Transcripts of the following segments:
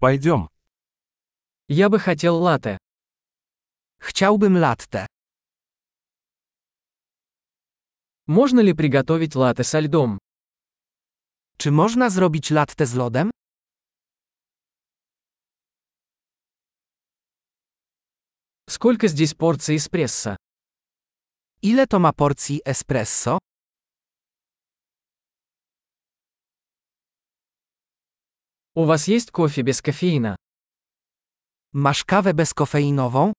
Пойдем. Я бы хотел латте. Chciałbym latte. Можно ли приготовить латте со льдом? Czy można zrobić latte z lodem? Сколько здесь порций эспрессо? Ile to ma porcji espresso? У вас есть кофе без кофеина? Masz kawę bezkofeinową?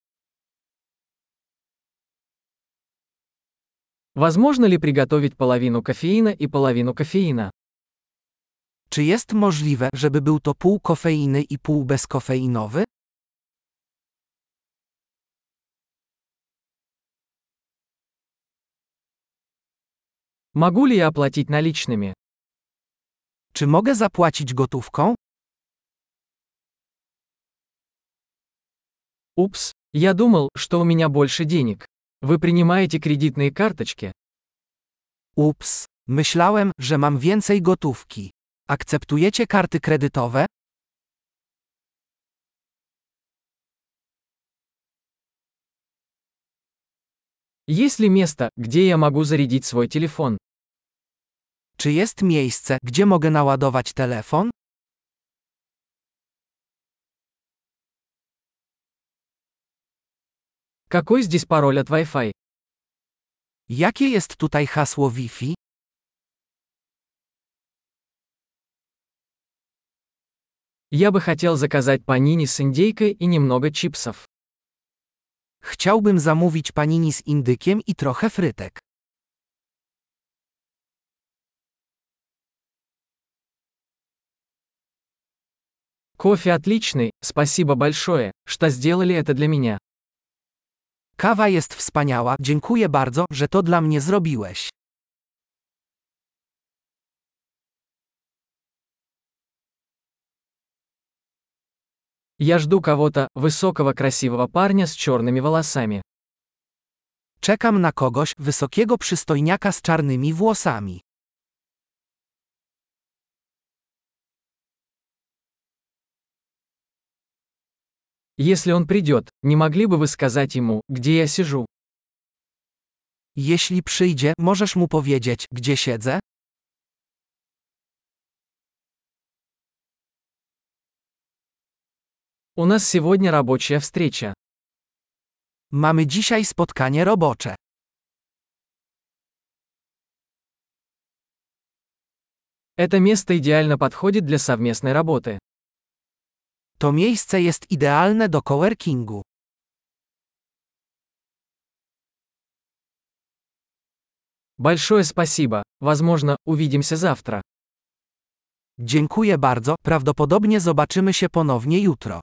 Возможно ли приготовить половину кофеина и половину кофеина? Czy jest możliwe, żeby był to pół kofeiny i pół bezkofeinowy? Могу ли я оплатить наличными? Czy mogę zapłacić gotówką? Упс, я думал, что у меня больше денег. Вы принимаете кредитные карточки? Ups, myślałem, że mam więcej gotówki. Akceptujecie karty kredytowe? Есть ли место, где я могу зарядить свой телефон? Czy jest miejsce, gdzie mogę naładować telefon? Какой здесь пароль от Wi-Fi? Jakie jest tutaj hasło Wi-Fi? Я бы хотел заказать панини с индейкой и немного чипсов. Chciałbym zamówić panini z indykiem i trochę frytek. Кофе отличный, спасибо большое, что сделали это для меня. Kawa jest wspaniała, dziękuję bardzo, że to dla mnie zrobiłeś. Я жду кого-то, высокого красивого парня с черными волосами. Czekam na kogoś, wysokiego przystojniaka z czarnymi włosami. Если он придет, не могли бы вы сказать ему, где я сижу? Jeśli przyjdzie, możesz mu powiedzieć, gdzie siedzę? У нас сегодня рабочая встреча. Mamy dzisiaj spotkanie robocze. Это место идеально подходит для совместной работы. To miejsce jest idealne do coworkingu. Большое спасибо. Возможно, увидимся завтра. Dziękuję bardzo, prawdopodobnie zobaczymy się ponownie jutro.